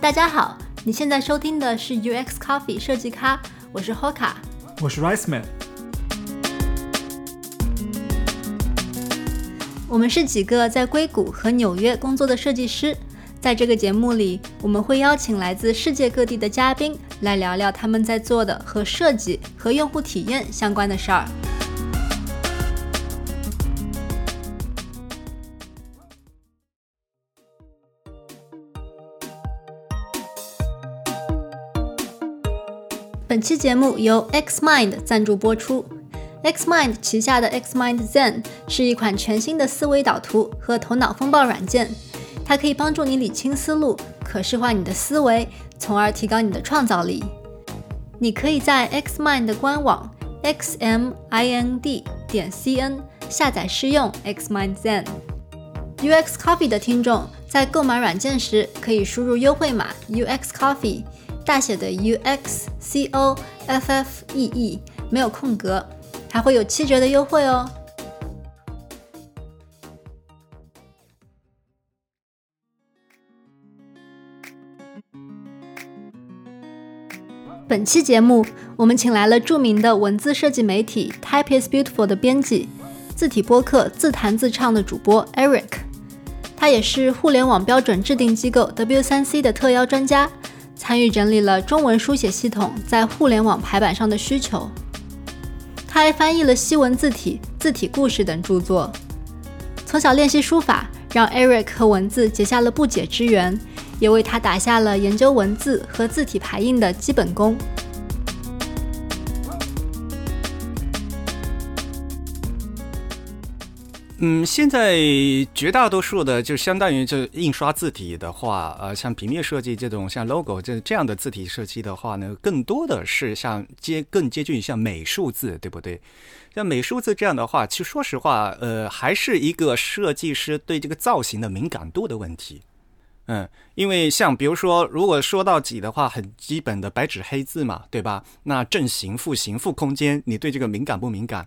大家好，你现在收听的是 UX Coffee 设计咖，我是 Hoka，我是 Rice Man。我们是几个在硅谷和纽约工作的设计师，在这个节目里，我们会邀请来自世界各地的嘉宾来聊聊他们在做的和设计和用户体验相关的事儿。本期节目由 XMind 赞助播出。XMind 旗下的 XMind Zen 是一款全新的思维导图和头脑风暴软件，它可以帮助你理清思路，可视化你的思维，从而提高你的创造力。你可以在 XMind 的官网 xmind 点 cn 下载试用 XMind Zen。UX Coffee 的听众在购买软件时可以输入优惠码 UX Coffee。大写的 U X C O F F E E 没有空格，还会有七折的优惠哦。本期节目，我们请来了著名的文字设计媒体 Type is Beautiful 的编辑，字体播客自弹自唱的主播 Eric，他也是互联网标准制定机构 W3C 的特邀专家。参与整理了中文书写系统在互联网排版上的需求，他还翻译了西文字体、字体故事等著作。从小练习书法，让 Eric 和文字结下了不解之缘，也为他打下了研究文字和字体排印的基本功。嗯，现在绝大多数的就相当于就印刷字体的话，呃，像平面设计这种像 logo 这这样的字体设计的话呢，更多的是像接更接近于像美术字，对不对？像美术字这样的话，其实说实话，呃，还是一个设计师对这个造型的敏感度的问题。嗯，因为像比如说，如果说到几的话，很基本的白纸黑字嘛，对吧？那正形、负形、负空间，你对这个敏感不敏感？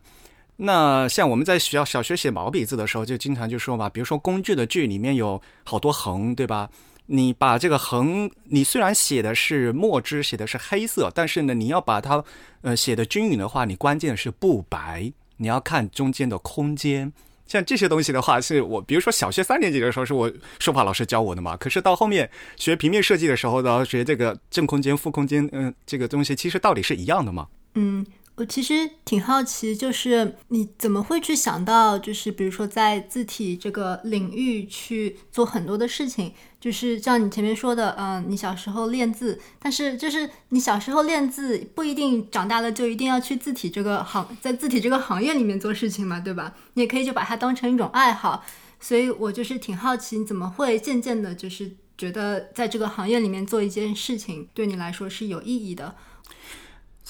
那像我们在学校小学写毛笔字的时候，就经常就说嘛，比如说工具的具里面有好多横，对吧？你把这个横，你虽然写的是墨汁，写的是黑色，但是呢，你要把它呃写的均匀的话，你关键是不白，你要看中间的空间。像这些东西的话，是我比如说小学三年级的时候是我书法老师教我的嘛。可是到后面学平面设计的时候呢，学这个正空间、负空间，嗯，这个东西其实道理是一样的嘛。嗯。我其实挺好奇，就是你怎么会去想到，就是比如说在字体这个领域去做很多的事情，就是像你前面说的，嗯，你小时候练字，但是就是你小时候练字不一定长大了就一定要去字体这个行，在字体这个行业里面做事情嘛，对吧？你也可以就把它当成一种爱好，所以我就是挺好奇，你怎么会渐渐的，就是觉得在这个行业里面做一件事情对你来说是有意义的。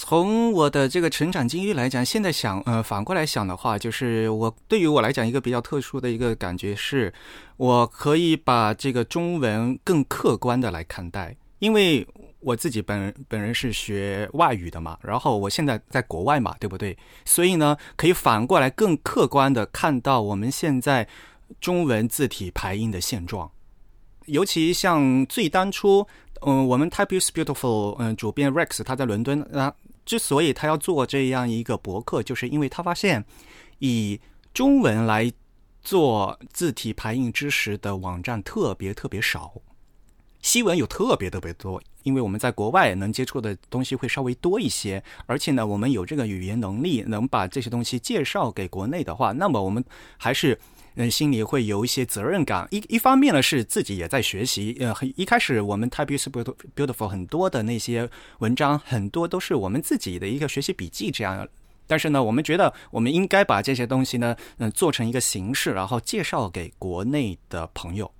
从我的这个成长经历来讲，现在想，呃，反过来想的话，就是我对于我来讲一个比较特殊的一个感觉是，我可以把这个中文更客观的来看待，因为我自己本人本人是学外语的嘛，然后我现在在国外嘛，对不对？所以呢，可以反过来更客观的看到我们现在中文字体排音的现状，尤其像最当初，嗯，我们 Type is Beautiful，嗯，主编 Rex 他在伦敦啊。之所以他要做这样一个博客，就是因为他发现以中文来做字体排印知识的网站特别特别少，西文有特别特别多。因为我们在国外能接触的东西会稍微多一些，而且呢，我们有这个语言能力，能把这些东西介绍给国内的话，那么我们还是。嗯，心里会有一些责任感。一一方面呢，是自己也在学习。呃，一开始我们 Type is beautiful 很多的那些文章，很多都是我们自己的一个学习笔记这样。但是呢，我们觉得我们应该把这些东西呢，嗯，做成一个形式，然后介绍给国内的朋友。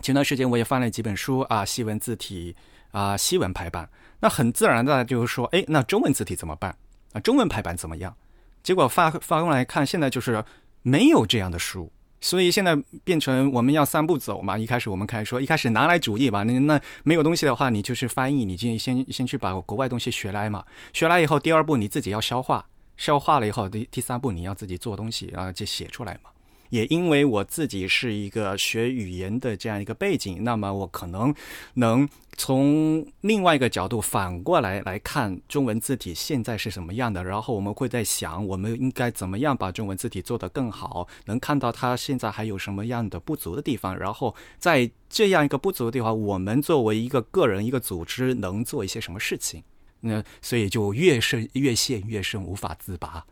前段时间我也翻了几本书啊，西文字体啊，西文排版。那很自然的就是说，哎，那中文字体怎么办？啊，中文排版怎么样？结果发发过来看，现在就是。没有这样的书，所以现在变成我们要三步走嘛。一开始我们开始说，一开始拿来主义吧。那那没有东西的话，你就是翻译，你就先先去把国外东西学来嘛。学来以后，第二步你自己要消化，消化了以后，第第三步你要自己做东西，然后就写出来嘛。也因为我自己是一个学语言的这样一个背景，那么我可能能从另外一个角度反过来来看中文字体现在是什么样的，然后我们会在想，我们应该怎么样把中文字体做得更好，能看到它现在还有什么样的不足的地方，然后在这样一个不足的地方，我们作为一个个人、一个组织能做一些什么事情？那所以就越深越陷越深，无法自拔。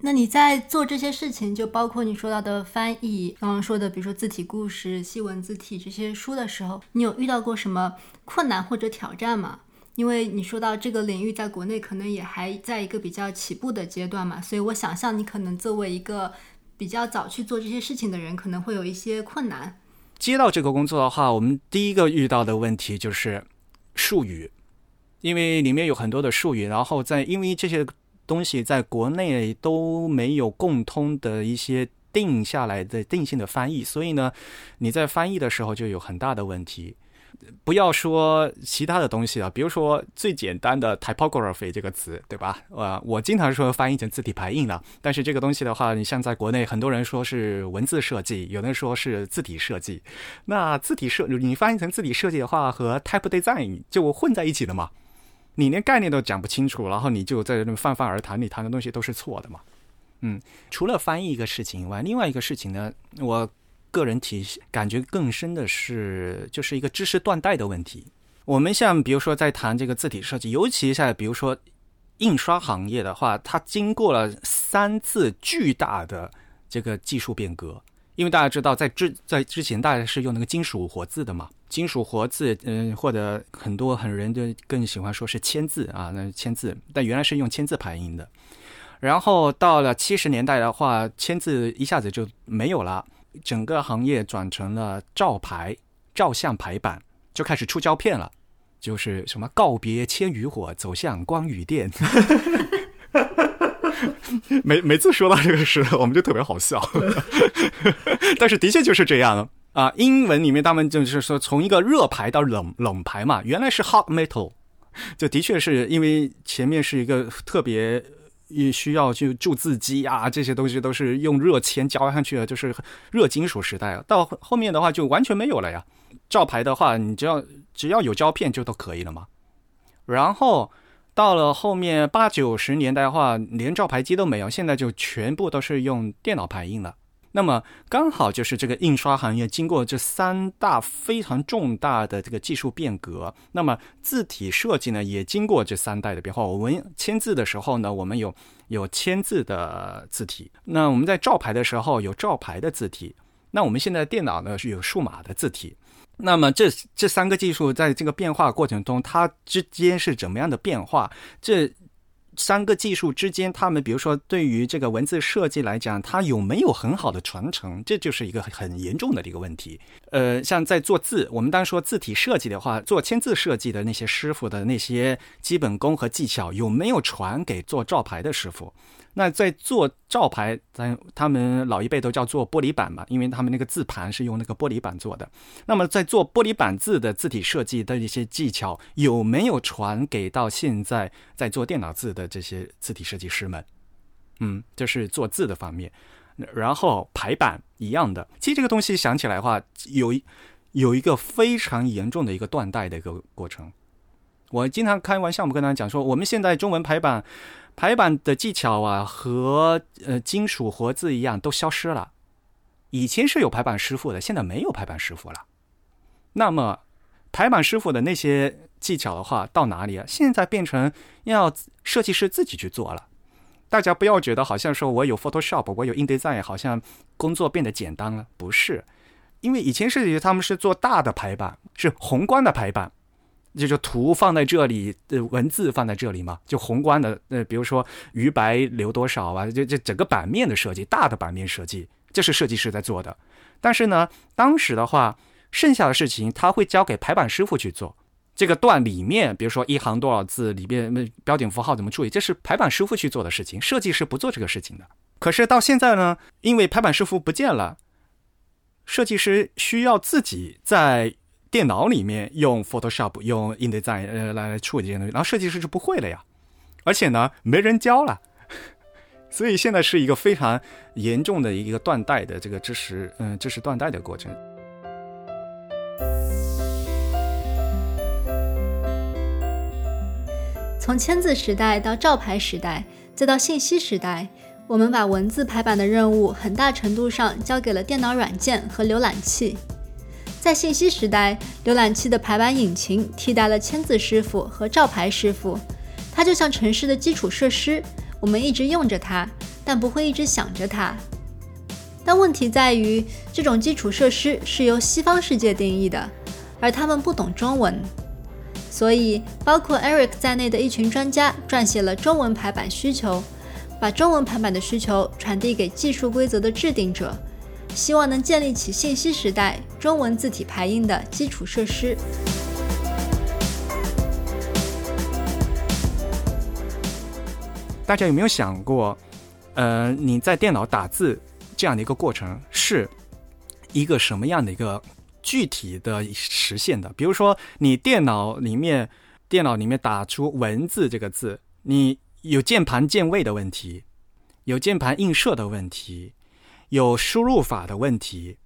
那你在做这些事情，就包括你说到的翻译，刚刚说的，比如说字体故事、西文字体这些书的时候，你有遇到过什么困难或者挑战吗？因为你说到这个领域在国内可能也还在一个比较起步的阶段嘛，所以我想象你可能作为一个比较早去做这些事情的人，可能会有一些困难。接到这个工作的话，我们第一个遇到的问题就是术语，因为里面有很多的术语，然后在因为这些。东西在国内都没有共通的一些定下来的定性的翻译，所以呢，你在翻译的时候就有很大的问题。不要说其他的东西了，比如说最简单的 typography 这个词，对吧？呃，我经常说翻译成字体排印了，但是这个东西的话，你像在国内，很多人说是文字设计，有的人说是字体设计。那字体设你翻译成字体设计的话，和 type design 就混在一起了嘛？你连概念都讲不清楚，然后你就在那泛泛而谈，你谈的东西都是错的嘛？嗯，除了翻译一个事情以外，另外一个事情呢，我个人体感觉更深的是，就是一个知识断代的问题。我们像比如说在谈这个字体设计，尤其在比如说印刷行业的话，它经过了三次巨大的这个技术变革。因为大家知道，在之在之前，大家是用那个金属活字的嘛，金属活字，嗯，或者很多很人就更喜欢说是签字啊，那签字，但原来是用签字排印的。然后到了七十年代的话，签字一下子就没有了，整个行业转成了照排、照相排版，就开始出胶片了，就是什么告别千余火，走向光与电。每每次说到这个时，我们就特别好笑。但是的确就是这样啊。英文里面他们就是说，从一个热排到冷冷排嘛，原来是 hot metal，就的确是因为前面是一个特别也需要去注字机啊，这些东西都是用热铅浇上去的，就是热金属时代。到后面的话就完全没有了呀。照牌的话，你只要只要有胶片就都可以了嘛。然后。到了后面八九十年代的话，连照排机都没有，现在就全部都是用电脑排印了。那么刚好就是这个印刷行业经过这三大非常重大的这个技术变革，那么字体设计呢也经过这三代的变化。我们签字的时候呢，我们有有签字的字体；那我们在照排的时候有照排的字体；那我们现在电脑呢是有数码的字体。那么这这三个技术在这个变化过程中，它之间是怎么样的变化？这三个技术之间，他们比如说对于这个文字设计来讲，它有没有很好的传承？这就是一个很严重的一个问题。呃，像在做字，我们当说字体设计的话，做签字设计的那些师傅的那些基本功和技巧，有没有传给做照牌的师傅？那在做照牌，咱他们老一辈都叫做玻璃板嘛，因为他们那个字盘是用那个玻璃板做的。那么在做玻璃板字的字体设计的一些技巧，有没有传给到现在在做电脑字的这些字体设计师们？嗯，这是做字的方面。然后排版一样的，其实这个东西想起来的话，有有一个非常严重的一个断代的一个过程。我经常开玩笑，我跟大家讲说，我们现在中文排版。排版的技巧啊，和呃金属活字一样都消失了。以前是有排版师傅的，现在没有排版师傅了。那么排版师傅的那些技巧的话，到哪里啊？现在变成要设计师自己去做了。大家不要觉得好像说我有 Photoshop，我有 InDesign，好像工作变得简单了。不是，因为以前设计师他们是做大的排版，是宏观的排版。就就图放在这里，的文字放在这里嘛，就宏观的，呃，比如说余白留多少啊，就就整个版面的设计，大的版面设计，这是设计师在做的。但是呢，当时的话，剩下的事情他会交给排版师傅去做。这个段里面，比如说一行多少字，里面标点符号怎么处理，这是排版师傅去做的事情，设计师不做这个事情的。可是到现在呢，因为排版师傅不见了，设计师需要自己在。电脑里面用 Photoshop、用 InDesign 呃来来处理这些东西，然后设计师就不会了呀，而且呢没人教了，所以现在是一个非常严重的一个断代的这个知识，嗯，知识断代的过程。从签字时代到照牌时代，再到信息时代，我们把文字排版的任务很大程度上交给了电脑软件和浏览器。在信息时代，浏览器的排版引擎替代了签字师傅和照牌师傅，它就像城市的基础设施，我们一直用着它，但不会一直想着它。但问题在于，这种基础设施是由西方世界定义的，而他们不懂中文。所以，包括 Eric 在内的一群专家撰写了中文排版需求，把中文排版的需求传递给技术规则的制定者，希望能建立起信息时代中文字体排印的基础设施。大家有没有想过，呃，你在电脑打字这样的一个过程是一个什么样的一个？具体的实现的，比如说你电脑里面，电脑里面打出文字这个字，你有键盘键位的问题，有键盘映射的问题，有输入法的问题，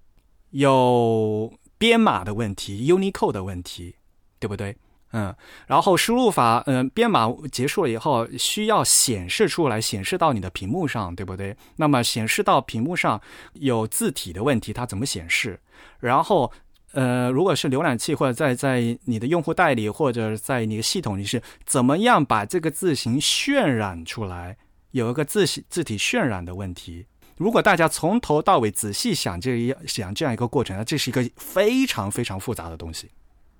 有编码的问题，Unicode 的问题，对不对？嗯，然后输入法，嗯，编码结束了以后，需要显示出来，显示到你的屏幕上，对不对？那么显示到屏幕上有字体的问题，它怎么显示？然后。呃，如果是浏览器或者在在你的用户代理或者在你的系统里是怎么样把这个字形渲染出来？有一个字形字体渲染的问题。如果大家从头到尾仔细想这一想这样一个过程那这是一个非常非常复杂的东西。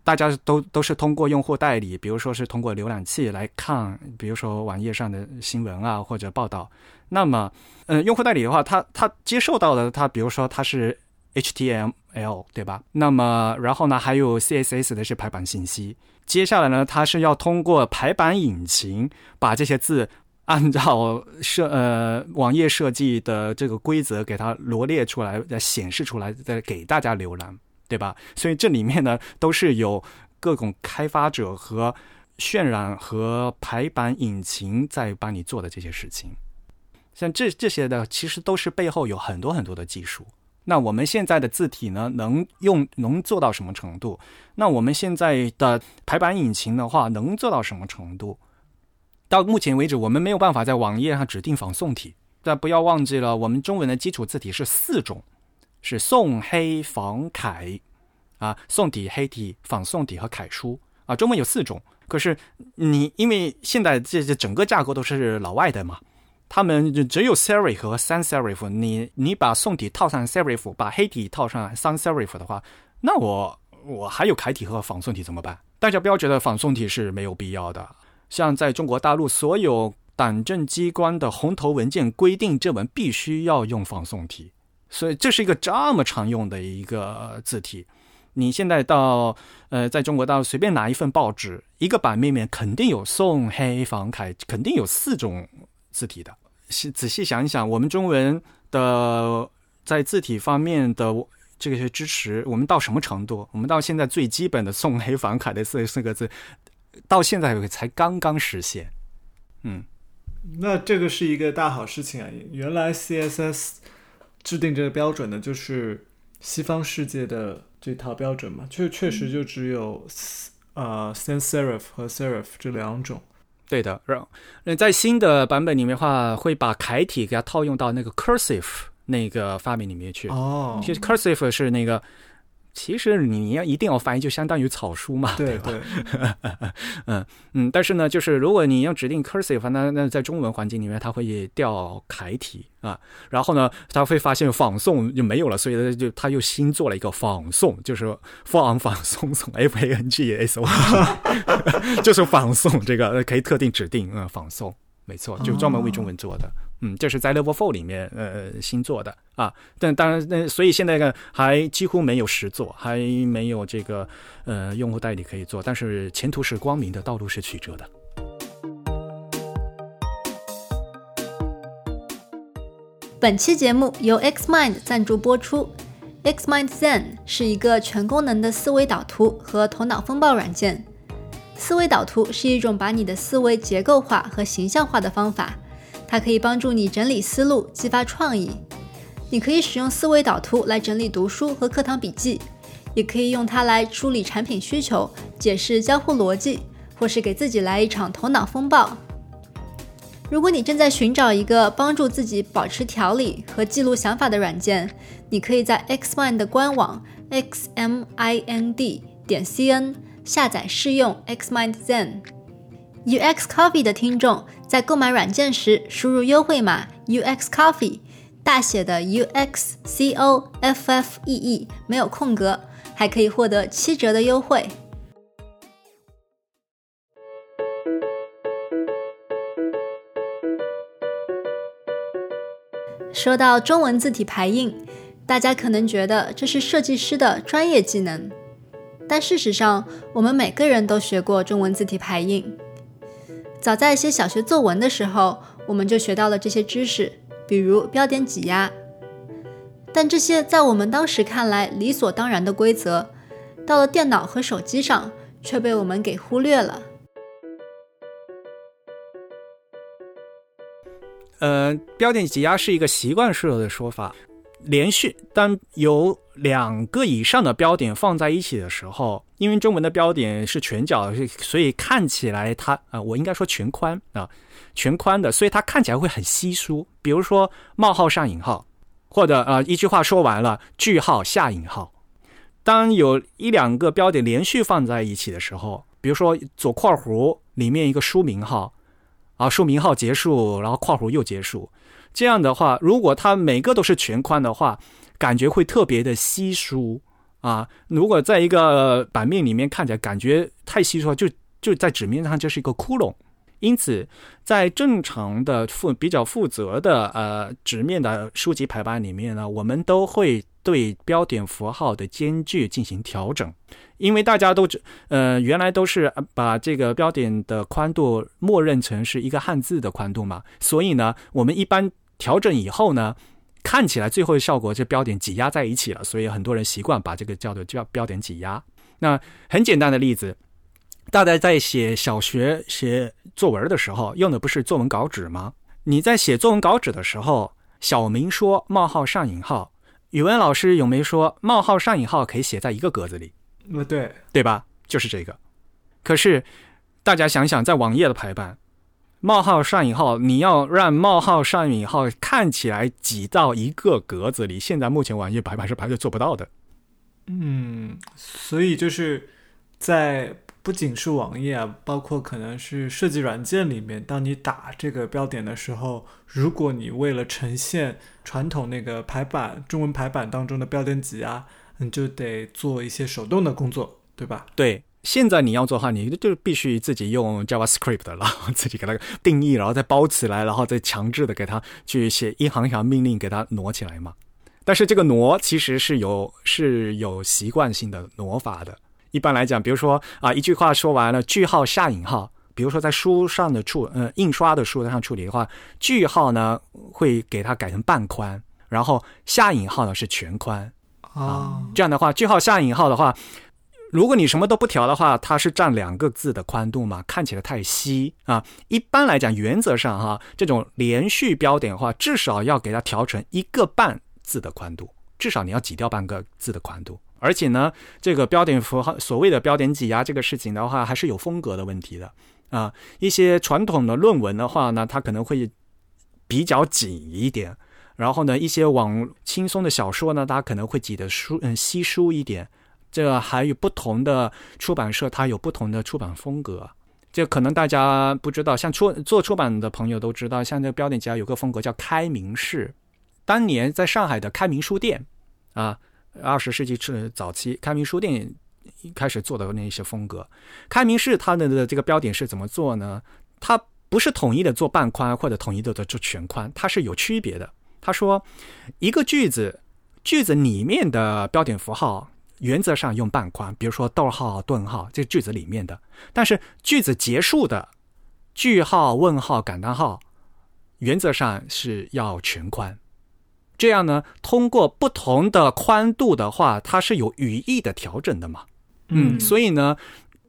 大家都都是通过用户代理，比如说是通过浏览器来看，比如说网页上的新闻啊或者报道。那么，嗯，用户代理的话，他他接受到的，他比如说他是。HTML 对吧？那么然后呢，还有 CSS 的是排版信息。接下来呢，它是要通过排版引擎把这些字按照设呃网页设计的这个规则给它罗列出来，再显示出来，再给大家浏览，对吧？所以这里面呢，都是有各种开发者和渲染和排版引擎在帮你做的这些事情。像这这些的，其实都是背后有很多很多的技术。那我们现在的字体呢，能用能做到什么程度？那我们现在的排版引擎的话，能做到什么程度？到目前为止，我们没有办法在网页上指定仿宋体。但不要忘记了，我们中文的基础字体是四种，是宋、黑、仿、楷啊，宋体、黑体、仿宋体和楷书啊，中文有四种。可是你因为现在这这整个架构都是老外的嘛。他们就只有 serif 和 sans serif，你你把宋体套上 serif，把黑体套上 sans serif 的话，那我我还有楷体和仿宋体怎么办？大家不要觉得仿宋体是没有必要的。像在中国大陆，所有党政机关的红头文件规定正文必须要用仿宋体，所以这是一个这么常用的一个字体。你现在到呃，在中国大陆随便拿一份报纸，一个版面面肯定有宋、黑、仿、楷，肯定有四种字体的。细仔细想一想，我们中文的在字体方面的这些支持，我们到什么程度？我们到现在最基本的宋黑仿楷的四四个字，到现在才刚刚实现。嗯，那这个是一个大好事情啊！原来 CSS 制定这个标准的就是西方世界的这套标准嘛，确确实就只有呃 sans serif 和 serif 这两种。对的，让那在新的版本里面的话，会把楷体给它套用到那个 cursive 那个发明里面去。哦，其实 cursive 是那个。其实你要一定要翻译，就相当于草书嘛，对对，嗯嗯，但是呢，就是如果你要指定 cursive，那那在中文环境里面，它会调楷体啊，然后呢，他会发现仿宋就没有了，所以就他又新做了一个仿宋，就是仿仿宋宋 f a n g s o，就是仿宋这个可以特定指定嗯仿宋。没错，就专门为中文做的，嗯，这是在 Level Four 里面呃新做的啊，但当然那所以现在呢还几乎没有实做，还没有这个呃用户代理可以做，但是前途是光明的，道路是曲折的。本期节目由 Xmind 赞助播出，Xmind Zen 是一个全功能的思维导图和头脑风暴软件。思维导图是一种把你的思维结构化和形象化的方法，它可以帮助你整理思路，激发创意。你可以使用思维导图来整理读书和课堂笔记，也可以用它来梳理产品需求、解释交互逻辑，或是给自己来一场头脑风暴。如果你正在寻找一个帮助自己保持条理和记录想法的软件，你可以在 Xmind 的官网 xmind 点 cn 下载试用 Xmind Zen。UX Coffee 的听众在购买软件时输入优惠码 UX Coffee，大写的 U X C O F F E E，没有空格，还可以获得七折的优惠。说到中文字体排印，大家可能觉得这是设计师的专业技能，但事实上，我们每个人都学过中文字体排印。早在写小学作文的时候，我们就学到了这些知识，比如标点挤压。但这些在我们当时看来理所当然的规则，到了电脑和手机上却被我们给忽略了。呃，标点挤压是一个习惯式的说法。连续当有两个以上的标点放在一起的时候，因为中文的标点是全角，所以看起来它啊，我应该说全宽啊，全宽的，所以它看起来会很稀疏。比如说冒号上引号，或者呃一句话说完了句号下引号。当有一两个标点连续放在一起的时候，比如说左括弧里面一个书名号，啊书名号结束，然后括弧又结束。这样的话，如果它每个都是全宽的话，感觉会特别的稀疏啊。如果在一个版面里面看起来感觉太稀疏，就就在纸面上就是一个窟窿。因此，在正常的负比较负责的呃纸面的书籍排版里面呢，我们都会对标点符号的间距进行调整，因为大家都呃原来都是把这个标点的宽度默认成是一个汉字的宽度嘛，所以呢，我们一般。调整以后呢，看起来最后的效果就标点挤压在一起了，所以很多人习惯把这个叫做叫标点挤压。那很简单的例子，大家在写小学写作文的时候用的不是作文稿纸吗？你在写作文稿纸的时候，小明说冒号上引号，语文老师有没有说冒号上引号可以写在一个格子里？呃，对，对吧？就是这个。可是大家想想，在网页的排版。冒号上引号，你要让冒号上引号看起来挤到一个格子里，现在目前网页排版是排队做不到的。嗯，所以就是在不仅是网页啊，包括可能是设计软件里面，当你打这个标点的时候，如果你为了呈现传统那个排版中文排版当中的标点挤压，你就得做一些手动的工作，对吧？对。现在你要做的话，你就必须自己用 JavaScript，然后 自己给它定义，然后再包起来，然后再强制的给它去写一行一行命令给它挪起来嘛。但是这个挪其实是有是有习惯性的挪法的。一般来讲，比如说啊，一句话说完了，句号下引号。比如说在书上的处，呃，印刷的书上处理的话，句号呢会给它改成半宽，然后下引号呢是全宽啊。这样的话，句号下引号的话。如果你什么都不调的话，它是占两个字的宽度嘛，看起来太稀啊。一般来讲，原则上哈，这种连续标点的话，至少要给它调成一个半字的宽度，至少你要挤掉半个字的宽度。而且呢，这个标点符号所谓的标点挤压这个事情的话，还是有风格的问题的啊。一些传统的论文的话呢，它可能会比较紧一点，然后呢，一些网轻松的小说呢，它可能会挤得疏嗯稀疏一点。这还有不同的出版社，它有不同的出版风格。这可能大家不知道，像出做出版的朋友都知道，像这个标点家有个风格叫开明式。当年在上海的开明书店啊，二十世纪初早期，开明书店开始做的那些风格。开明式它的这个标点是怎么做呢？它不是统一的做半宽或者统一的做全宽，它是有区别的。他说，一个句子句子里面的标点符号。原则上用半宽，比如说逗号、顿号，这句子里面的；但是句子结束的句号、问号、感叹号，原则上是要全宽。这样呢，通过不同的宽度的话，它是有语义的调整的嘛？嗯，所以呢，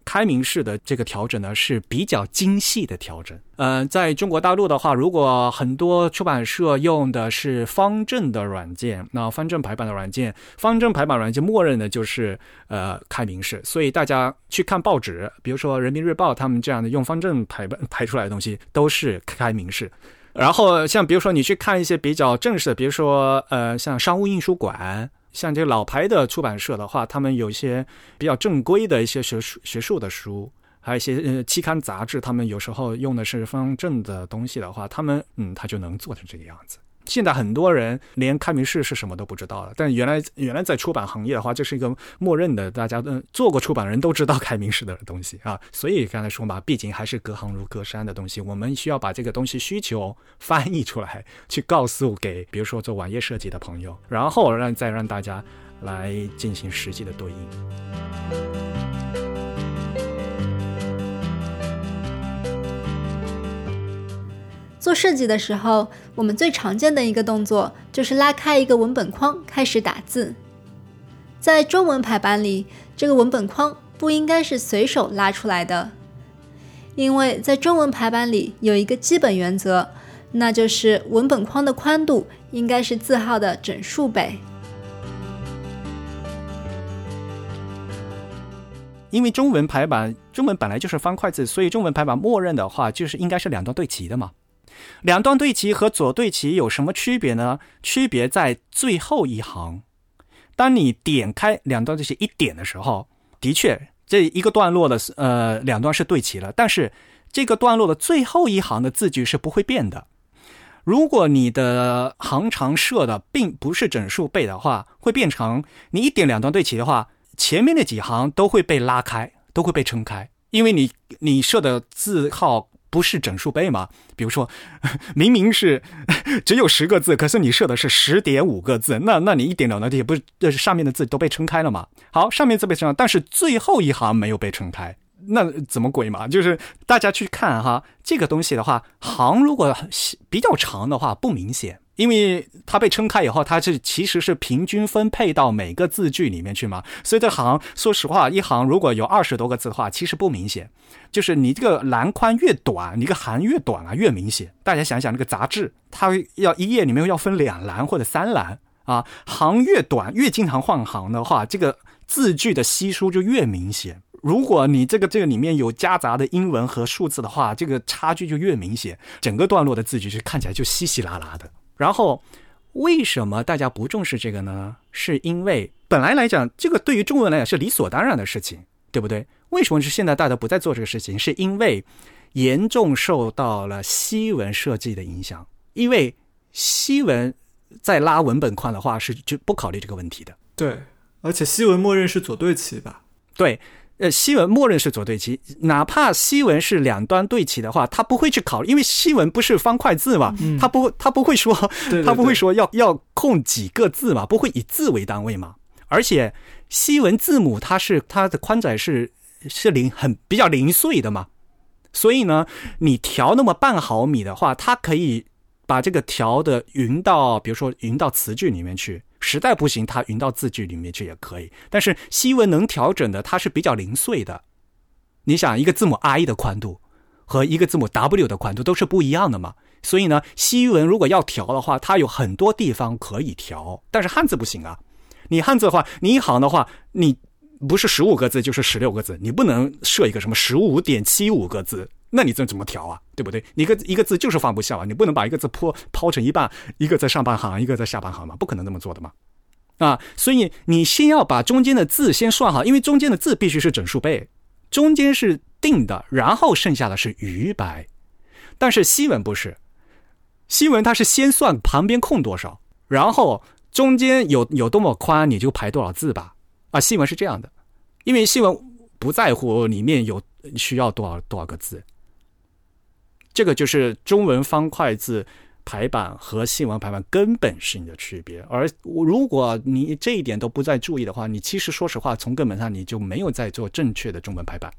开明式的这个调整呢是比较精细的调整。呃，在中国大陆的话，如果很多出版社用的是方正的软件，那方正排版的软件，方正排版软件默认的就是呃开明式，所以大家去看报纸，比如说人民日报他们这样的用方正排版排出来的东西都是开明式。然后像比如说你去看一些比较正式的，比如说呃像商务印书馆。像这个老牌的出版社的话，他们有一些比较正规的一些学术学术的书，还有一些呃期刊杂志，他们有时候用的是方正的东西的话，他们嗯，他就能做成这个样子。现在很多人连开明式是什么都不知道了，但原来原来在出版行业的话，这是一个默认的，大家嗯做过出版人都知道开明式的东西啊。所以刚才说嘛，毕竟还是隔行如隔山的东西，我们需要把这个东西需求翻译出来，去告诉给比如说做网页设计的朋友，然后让再让大家来进行实际的对应。做设计的时候，我们最常见的一个动作就是拉开一个文本框，开始打字。在中文排版里，这个文本框不应该是随手拉出来的，因为在中文排版里有一个基本原则，那就是文本框的宽度应该是字号的整数倍。因为中文排版，中文本来就是方块字，所以中文排版默认的话就是应该是两段对齐的嘛。两段对齐和左对齐有什么区别呢？区别在最后一行。当你点开两段对齐一点的时候，的确这一个段落的呃两段是对齐了，但是这个段落的最后一行的字句是不会变的。如果你的行长设的并不是整数倍的话，会变成你一点两段对齐的话，前面那几行都会被拉开，都会被撑开，因为你你设的字号。不是整数倍吗？比如说，明明是 只有十个字，可是你设的是十点五个字，那那你一点两的也不是，是上面的字都被撑开了吗？好，上面字被撑开，但是最后一行没有被撑开，那怎么鬼嘛？就是大家去看哈，这个东西的话，行如果比较长的话，不明显。因为它被撑开以后，它是其实是平均分配到每个字句里面去嘛，所以这行说实话，一行如果有二十多个字的话，其实不明显。就是你这个栏宽越短，你个行越短啊，越明显。大家想想，那个杂志，它要一页里面要分两栏或者三栏啊，行越短，越经常换行的话，这个字句的稀疏就越明显。如果你这个这个里面有夹杂的英文和数字的话，这个差距就越明显，整个段落的字句是看起来就稀稀拉拉的。然后，为什么大家不重视这个呢？是因为本来来讲，这个对于中国人来讲是理所当然的事情，对不对？为什么是现在大家不再做这个事情？是因为严重受到了西文设计的影响。因为西文在拉文本框的话，是就不考虑这个问题的。对，而且西文默认是左对齐吧？对。呃，西文默认是左对齐，哪怕西文是两端对齐的话，他不会去考虑，因为西文不是方块字嘛，他不他不会说，他不会说要要空几个字嘛，不会以字为单位嘛。而且西文字母它是它的宽窄是是零很比较零碎的嘛，所以呢，你调那么半毫米的话，它可以把这个调的匀到，比如说匀到词句里面去。实在不行，它匀到字句里面去也可以。但是西文能调整的，它是比较零碎的。你想，一个字母 I 的宽度和一个字母 W 的宽度都是不一样的嘛？所以呢，西文如果要调的话，它有很多地方可以调。但是汉字不行啊！你汉字的话，你一行的话，你不是十五个字就是十六个字，你不能设一个什么十五点七五个字。那你这怎么调啊？对不对？一个一个字就是放不下啊！你不能把一个字抛抛成一半，一个在上半行，一个在下半行嘛？不可能这么做的嘛！啊，所以你先要把中间的字先算好，因为中间的字必须是整数倍，中间是定的，然后剩下的是余白。但是西文不是，西文它是先算旁边空多少，然后中间有有多么宽，你就排多少字吧。啊，西文是这样的，因为西文不在乎里面有需要多少多少个字。这个就是中文方块字排版和西文排版根本性的区别，而如果你这一点都不再注意的话，你其实说实话，从根本上你就没有在做正确的中文排版。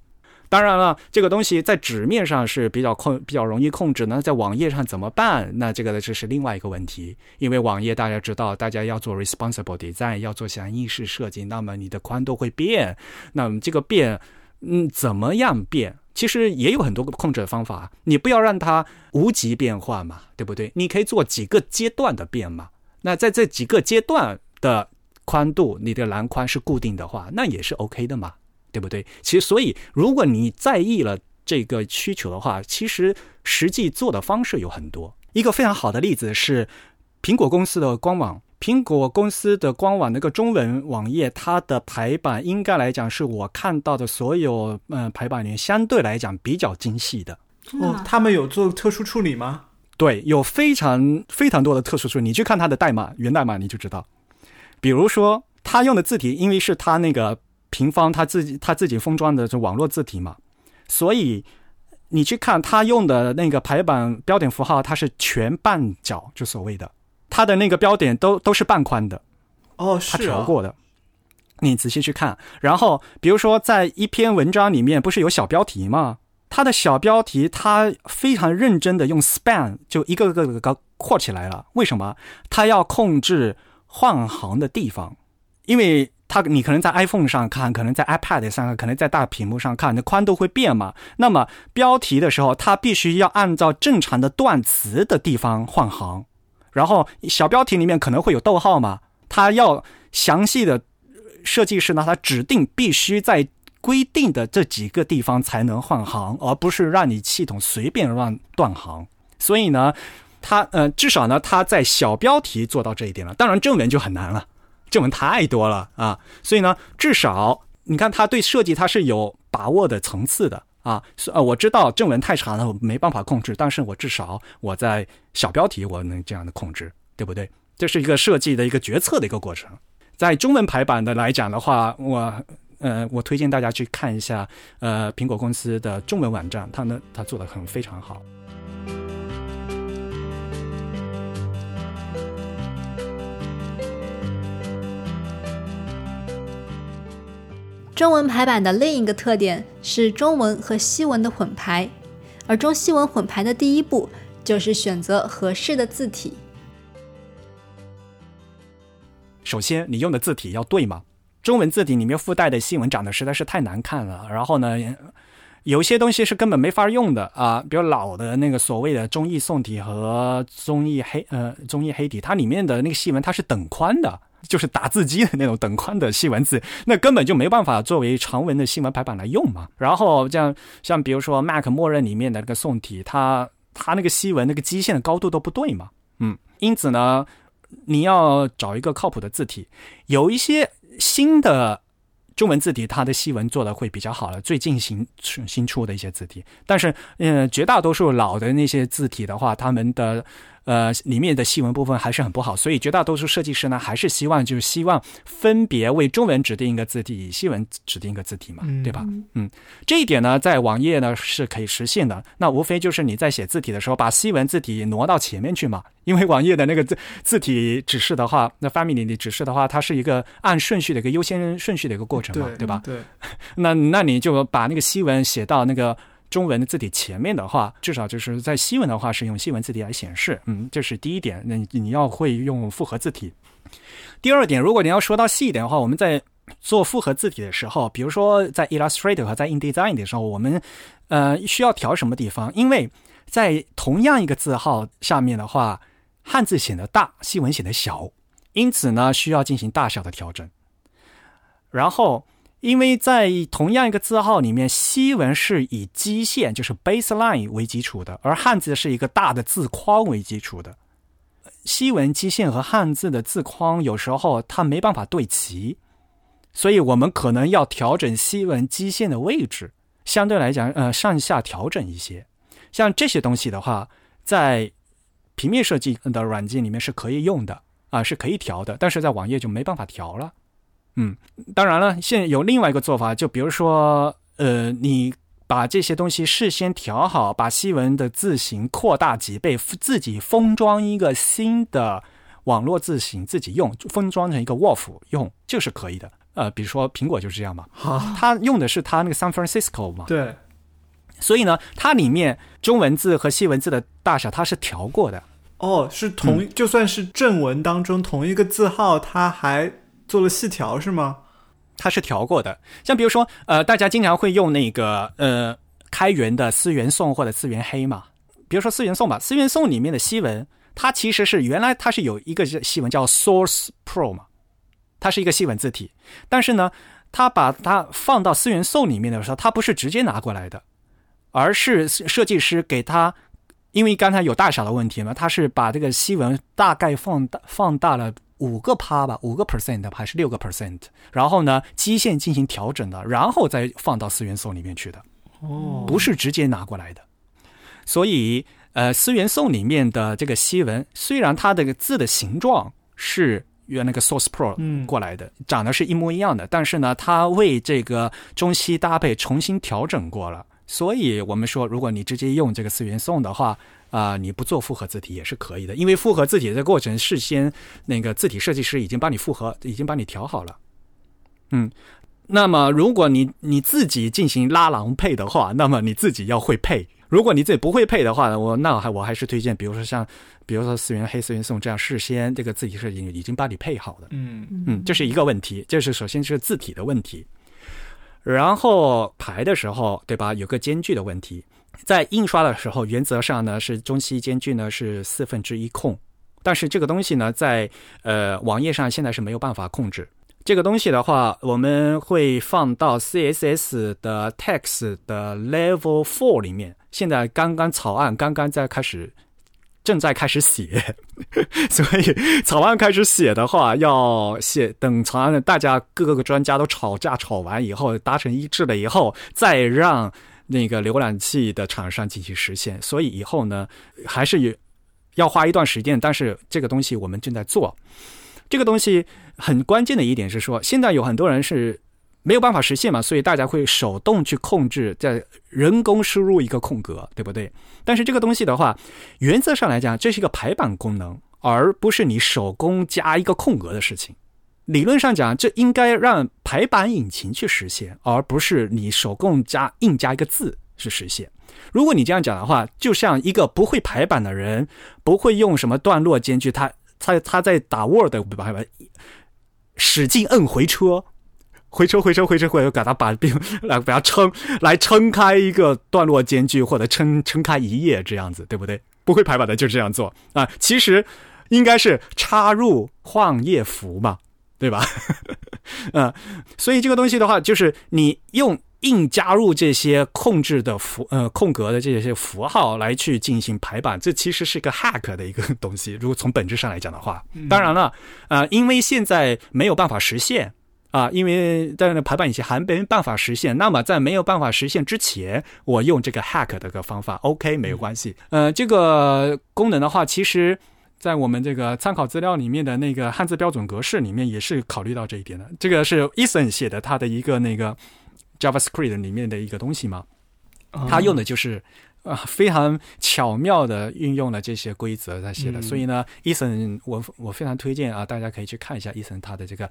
当然了，这个东西在纸面上是比较控、比较容易控制，那在网页上怎么办？那这个呢，这是另外一个问题。因为网页大家知道，大家要做 responsible design，要做详意式设计，那么你的宽度会变，那么这个变。嗯，怎么样变？其实也有很多个控制的方法，你不要让它无极变化嘛，对不对？你可以做几个阶段的变嘛。那在这几个阶段的宽度，你的栏宽是固定的话，那也是 OK 的嘛，对不对？其实，所以如果你在意了这个需求的话，其实实际做的方式有很多。一个非常好的例子是苹果公司的官网。苹果公司的官网那个中文网页，它的排版应该来讲是我看到的所有嗯排版里面相对来讲比较精细的。哦，他们有做特殊处理吗？对，有非常非常多的特殊处理。你去看它的代码源代码，你就知道。比如说，他用的字体，因为是他那个平方，他自己他自己封装的这网络字体嘛，所以你去看他用的那个排版标点符号，它是全半角，就所谓的。它的那个标点都都是半宽的，哦，是调过的。你仔细去看，然后比如说在一篇文章里面，不是有小标题吗？它的小标题，它非常认真的用 span 就一个个个扩起来了。为什么？它要控制换行的地方，因为它你可能在 iPhone 上看，可能在 iPad 上看，可能在大屏幕上看，那宽度会变嘛。那么标题的时候，它必须要按照正常的断词的地方换行。然后小标题里面可能会有逗号嘛？它要详细的设计师呢，他指定必须在规定的这几个地方才能换行，而不是让你系统随便乱断行。所以呢，他呃，至少呢，他在小标题做到这一点了。当然正文就很难了，正文太多了啊。所以呢，至少你看他对设计他是有把握的层次的。啊，呃，我知道正文太长了，我没办法控制，但是我至少我在小标题我能这样的控制，对不对？这是一个设计的一个决策的一个过程。在中文排版的来讲的话，我呃，我推荐大家去看一下呃，苹果公司的中文网站，它呢，它做的很非常好。中文排版的另一个特点是中文和西文的混排，而中西文混排的第一步就是选择合适的字体。首先，你用的字体要对吗？中文字体里面附带的西文长得实在是太难看了，然后呢，有些东西是根本没法用的啊，比如老的那个所谓的中译宋体和中译黑呃中译黑体，它里面的那个西文它是等宽的。就是打字机的那种等宽的细文字，那根本就没办法作为长文的新闻排版来用嘛。然后这样，像比如说 Mac 默认里面的那个宋体，它它那个西文那个基线的高度都不对嘛。嗯，因此呢，你要找一个靠谱的字体，有一些新的中文字体，它的细文做的会比较好了，最近新新出的一些字体。但是，嗯，绝大多数老的那些字体的话，他们的。呃，里面的细文部分还是很不好，所以绝大多数设计师呢，还是希望就是希望分别为中文指定一个字体，西文指定一个字体嘛，对吧？嗯，这一点呢，在网页呢是可以实现的。那无非就是你在写字体的时候，把西文字体挪到前面去嘛。因为网页的那个字字体指示的话，那 family 的指示的话，它是一个按顺序的一个优先顺序的一个过程嘛，对吧？对。那那你就把那个西文写到那个。中文的字体前面的话，至少就是在西文的话是用西文字体来显示，嗯，这是第一点。那你要会用复合字体。第二点，如果你要说到细一点的话，我们在做复合字体的时候，比如说在 Illustrator 和在 InDesign 的时候，我们呃需要调什么地方？因为在同样一个字号下面的话，汉字显得大，西文显得小，因此呢需要进行大小的调整。然后。因为在同样一个字号里面，西文是以基线就是 baseline 为基础的，而汉字是一个大的字框为基础的。西文基线和汉字的字框有时候它没办法对齐，所以我们可能要调整西文基线的位置，相对来讲，呃，上下调整一些。像这些东西的话，在平面设计的软件里面是可以用的啊，是可以调的，但是在网页就没办法调了。嗯，当然了，现在有另外一个做法，就比如说，呃，你把这些东西事先调好，把西文的字形扩大几倍，自己封装一个新的网络字形，自己用，封装成一个 Wolf 用，就是可以的。呃，比如说苹果就是这样嘛，它用的是它那个 San Francisco 嘛，对，所以呢，它里面中文字和西文字的大小它是调过的。哦，是同，就算是正文当中同一个字号，它还。做了细调是吗？它是调过的。像比如说，呃，大家经常会用那个呃开源的思源颂或者思源黑嘛。比如说思源颂吧，思源颂里面的西文，它其实是原来它是有一个西文叫 Source Pro 嘛，它是一个西文字体。但是呢，它把它放到思源颂里面的时候，它不是直接拿过来的，而是设计师给它，因为刚才有大小的问题嘛，它是把这个西文大概放大放大了五个趴吧，五个 percent 还是六个 percent，然后呢，基线进行调整的，然后再放到思源颂里面去的，哦，不是直接拿过来的。所以，呃，思源送里面的这个西文，虽然它的字的形状是原那个 Source Pro 嗯过来的，长得是一模一样的，但是呢，它为这个中西搭配重新调整过了。所以我们说，如果你直接用这个四元颂的话，啊、你不做复合字体也是可以的，因为复合字体的过程事先那个字体设计师已经帮你复合，已经帮你调好了。嗯，那么如果你你自己进行拉郎配的话，那么你自己要会配。如果你自己不会配的话，我那我还我还是推荐，比如说像，比如说四元黑、四元宋这样事先这个字体设计已经帮你配好的。嗯嗯，这是一个问题，这是首先是字体的问题，然后排的时候，对吧？有个间距的问题，在印刷的时候，原则上呢是中西间距呢是四分之一控，但是这个东西呢，在呃网页上现在是没有办法控制。这个东西的话，我们会放到 CSS 的 text 的 level four 里面。现在刚刚草案刚刚在开始，正在开始写，所以草案开始写的话，要写等草案大家各个专家都吵架吵完以后，达成一致了以后，再让那个浏览器的厂商进行实现。所以以后呢，还是有要花一段时间，但是这个东西我们正在做。这个东西很关键的一点是说，现在有很多人是没有办法实现嘛，所以大家会手动去控制，在人工输入一个空格，对不对？但是这个东西的话，原则上来讲，这是一个排版功能，而不是你手工加一个空格的事情。理论上讲，这应该让排版引擎去实现，而不是你手工加硬加一个字去实现。如果你这样讲的话，就像一个不会排版的人，不会用什么段落间距，他他他在打 Word 排版，使劲摁回车，回车回车回车回车，给他把并 来把它撑来撑开一个段落间距，或者撑撑开一页这样子，对不对？不会排版的就这样做啊，其实应该是插入换页符嘛，对吧？嗯，所以这个东西的话，就是你用硬加入这些控制的符呃空格的这些符号来去进行排版，这其实是个 hack 的一个东西。如果从本质上来讲的话，当然了，呃，因为现在没有办法实现。啊，因为在那排版以前还没办法实现，那么在没有办法实现之前，我用这个 hack 的个方法，OK 没有关系。呃，这个功能的话，其实在我们这个参考资料里面的那个汉字标准格式里面也是考虑到这一点的。这个是 Eason 写的他的一个那个 JavaScript 里面的一个东西嘛，他用的就是。啊，非常巧妙的运用了这些规则在写的，嗯所以呢，，Eason 我我非常推荐啊，大家可以去看一下 Eason 他的这个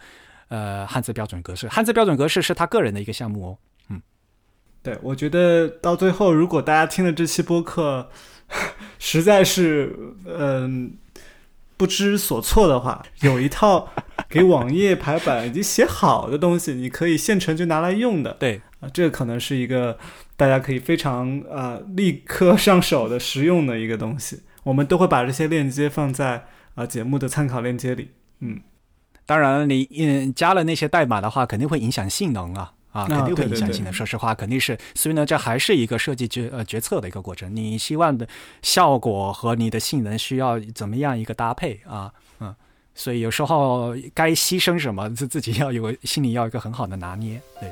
呃汉字标准格式，汉字标准格式是他个人的一个项目哦。嗯对，我觉得到最后，如果大家听了这期播客，实在是嗯、不知所措的话，有一套给网页排版已经写好的东西，你可以现成就拿来用的对，啊，这可能是一个大家可以非常啊、立刻上手的实用的一个东西。我们都会把这些链接放在啊、节目的参考链接里。嗯，当然你嗯加了那些代码的话，肯定会影响性能啊。啊，啊肯定会影响性能。说实话，肯定是，所以呢，这还是一个设计决呃决策的一个过程。你希望的效果和你的性能需要怎么样一个搭配啊？嗯，所以有时候该牺牲什么，自自己要有个心里要一个很好的拿捏。对，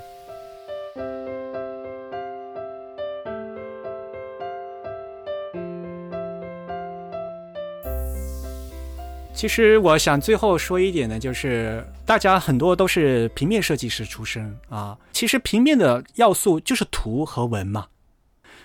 其实我想最后说一点呢，就是大家很多都是平面设计师出身啊，其实平面的要素就是图和文嘛。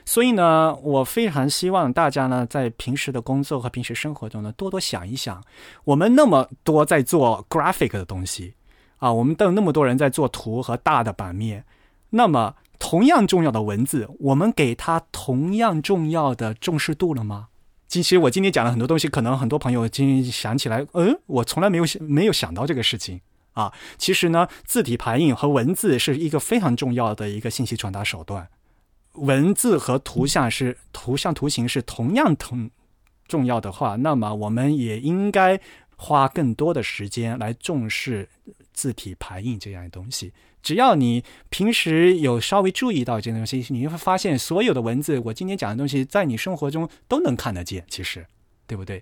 所以呢，我非常希望大家呢，在平时的工作和平时生活中呢，多多想一想，我们那么多在做 graphic 的东西啊，我们都有那么多人在做图和大的版面，那么同样重要的文字，我们给它同样重要的重视度了吗？其实我今天讲了很多东西，可能很多朋友今天想起来，嗯，我从来没有没有想到这个事情啊。其实呢，字体排印和文字是一个非常重要的一个信息传达手段。文字和图像是图像图形是同样同重要的话，那么我们也应该花更多的时间来重视字体排印这样的东西。只要你平时有稍微注意到这些东西，你会发现所有的文字，我今天讲的东西，在你生活中都能看得见。其实，对不对？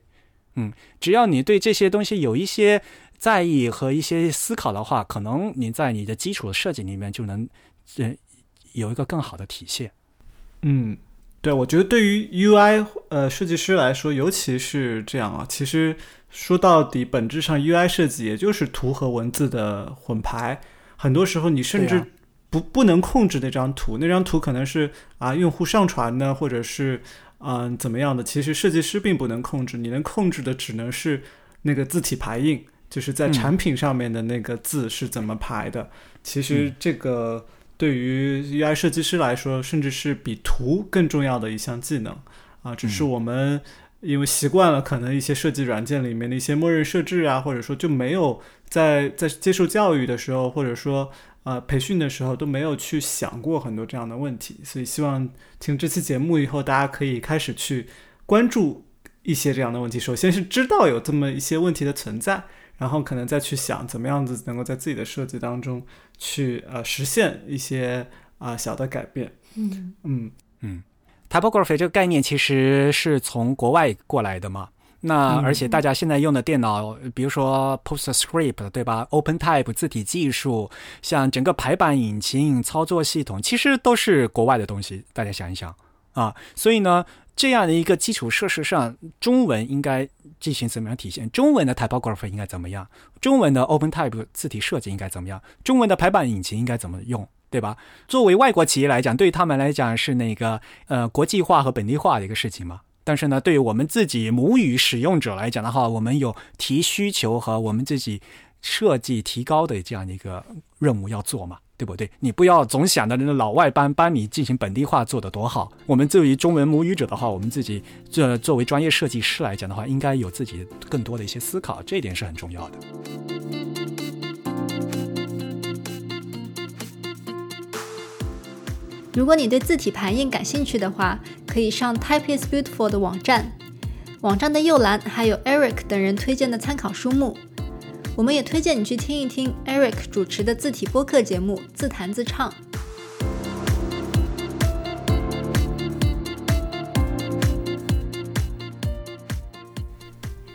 嗯，只要你对这些东西有一些在意和一些思考的话，可能你在你的基础设计里面就能，呃，有一个更好的体现。嗯，对，我觉得对于 UI 呃设计师来说，尤其是这样啊。其实说到底，本质上 UI 设计也就是图和文字的混排。很多时候，你甚至不不能控制那张图，那张图可能是啊用户上传的，或者是嗯怎么样的。其实设计师并不能控制，你能控制的只能是那个字体排印，就是在产品上面的那个字是怎么排的。其实这个。对于 UI 设计师来说，甚至是比图更重要的一项技能啊！只是我们因为习惯了，可能一些设计软件里面的一些默认设置啊，或者说就没有在在接受教育的时候，或者说呃培训的时候都没有去想过很多这样的问题。所以希望听这期节目以后，大家可以开始去关注一些这样的问题。首先是知道有这么一些问题的存在。然后可能再去想怎么样子能够在自己的设计当中去呃实现一些啊小的改变。嗯嗯嗯，typography 这个概念其实是从国外过来的嘛。那而且大家现在用的电脑，比如说 PostScript 对吧？OpenType 字体技术，像整个排版引擎、操作系统，其实都是国外的东西。大家想一想啊，所以呢。这样的一个基础设施上，中文应该进行怎么样体现？中文的 typography 应该怎么样？中文的 OpenType 字体设计应该怎么样？中文的排版引擎应该怎么用？对吧？作为外国企业来讲，对于他们来讲是那个呃国际化和本地化的一个事情嘛。但是呢，对于我们自己母语使用者来讲的话，我们有提需求和我们自己设计提高的这样的一个任务要做嘛。对不对？你不要总想着那老外帮帮你进行本地化做得多好。我们作为中文母语者的话，我们自己这作为专业设计师来讲的话，应该有自己更多的一些思考，这一点是很重要的。如果你对字体排印感兴趣的话，可以上 Type is Beautiful 的网站，网站的右栏还有 Eric 等人推荐的参考书目。我们也推荐你去听一听 Eric 主持的字体播客节目《自弹自唱》。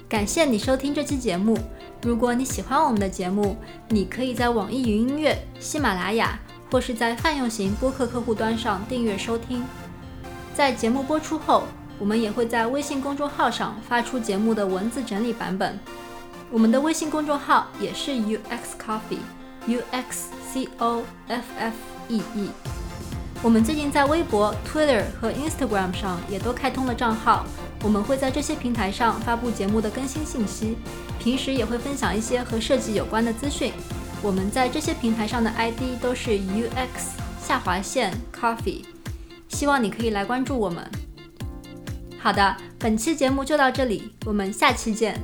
感谢你收听这期节目。如果你喜欢我们的节目，你可以在网易云音乐、喜马拉雅或是在泛用型播客客户端上订阅收听。在节目播出后，我们也会在微信公众号上发出节目的文字整理版本。我们的微信公众号也是 UX Coffee，U X C O F F E E。我们最近在微博、Twitter 和 Instagram 上也都开通了账号，我们会在这些平台上发布节目的更新信息，平时也会分享一些和设计有关的资讯。我们在这些平台上的 ID 都是 UX 下划线 Coffee，希望你可以来关注我们。好的，本期节目就到这里，我们下期见。